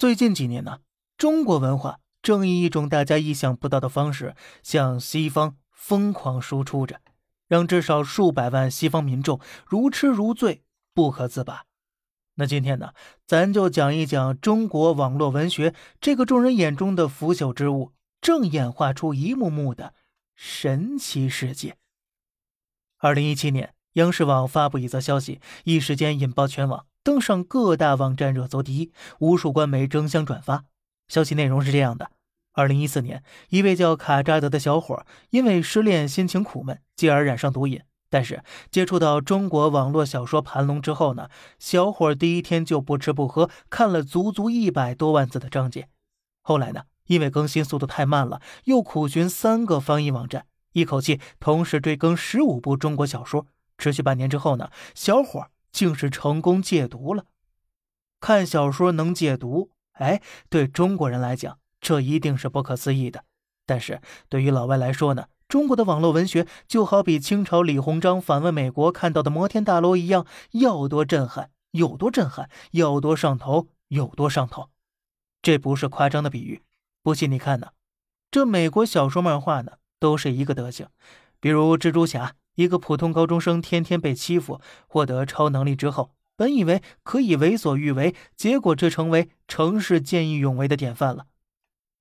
最近几年呢，中国文化正以一种大家意想不到的方式向西方疯狂输出着，让至少数百万西方民众如痴如醉，不可自拔。那今天呢，咱就讲一讲中国网络文学这个众人眼中的腐朽之物，正演化出一幕幕的神奇世界。二零一七年，央视网发布一则消息，一时间引爆全网。登上各大网站热搜第一，无数官媒争相转发。消息内容是这样的：二零一四年，一位叫卡扎德的小伙因为失恋心情苦闷，继而染上毒瘾。但是接触到中国网络小说《盘龙》之后呢，小伙第一天就不吃不喝看了足足一百多万字的章节。后来呢，因为更新速度太慢了，又苦寻三个翻译网站，一口气同时追更十五部中国小说。持续半年之后呢，小伙。竟是成功戒毒了。看小说能戒毒，哎，对中国人来讲，这一定是不可思议的。但是对于老外来说呢，中国的网络文学就好比清朝李鸿章访问美国看到的摩天大楼一样，要多震撼有多震撼，要多上头有多上头。这不是夸张的比喻，不信你看呢，这美国小说漫画呢，都是一个德行，比如蜘蛛侠。一个普通高中生天天被欺负，获得超能力之后，本以为可以为所欲为，结果这成为城市见义勇为的典范了。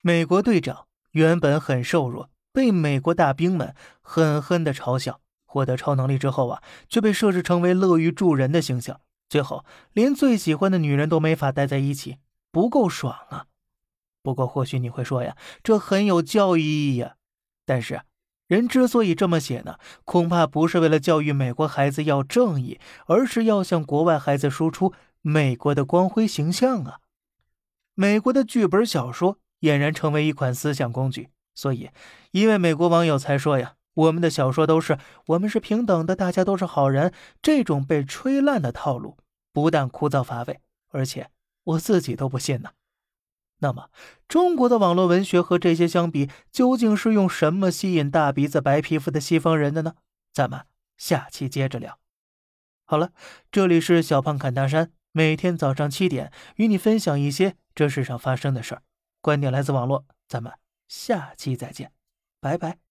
美国队长原本很瘦弱，被美国大兵们狠狠的嘲笑，获得超能力之后啊，却被设置成为乐于助人的形象，最后连最喜欢的女人都没法待在一起，不够爽啊！不过或许你会说呀，这很有教育意义呀，但是。人之所以这么写呢，恐怕不是为了教育美国孩子要正义，而是要向国外孩子输出美国的光辉形象啊！美国的剧本小说俨然成为一款思想工具，所以一位美国网友才说呀：“我们的小说都是我们是平等的，大家都是好人。”这种被吹烂的套路，不但枯燥乏味，而且我自己都不信呢。那么，中国的网络文学和这些相比，究竟是用什么吸引大鼻子白皮肤的西方人的呢？咱们下期接着聊。好了，这里是小胖侃大山，每天早上七点与你分享一些这世上发生的事儿，观点来自网络，咱们下期再见，拜拜。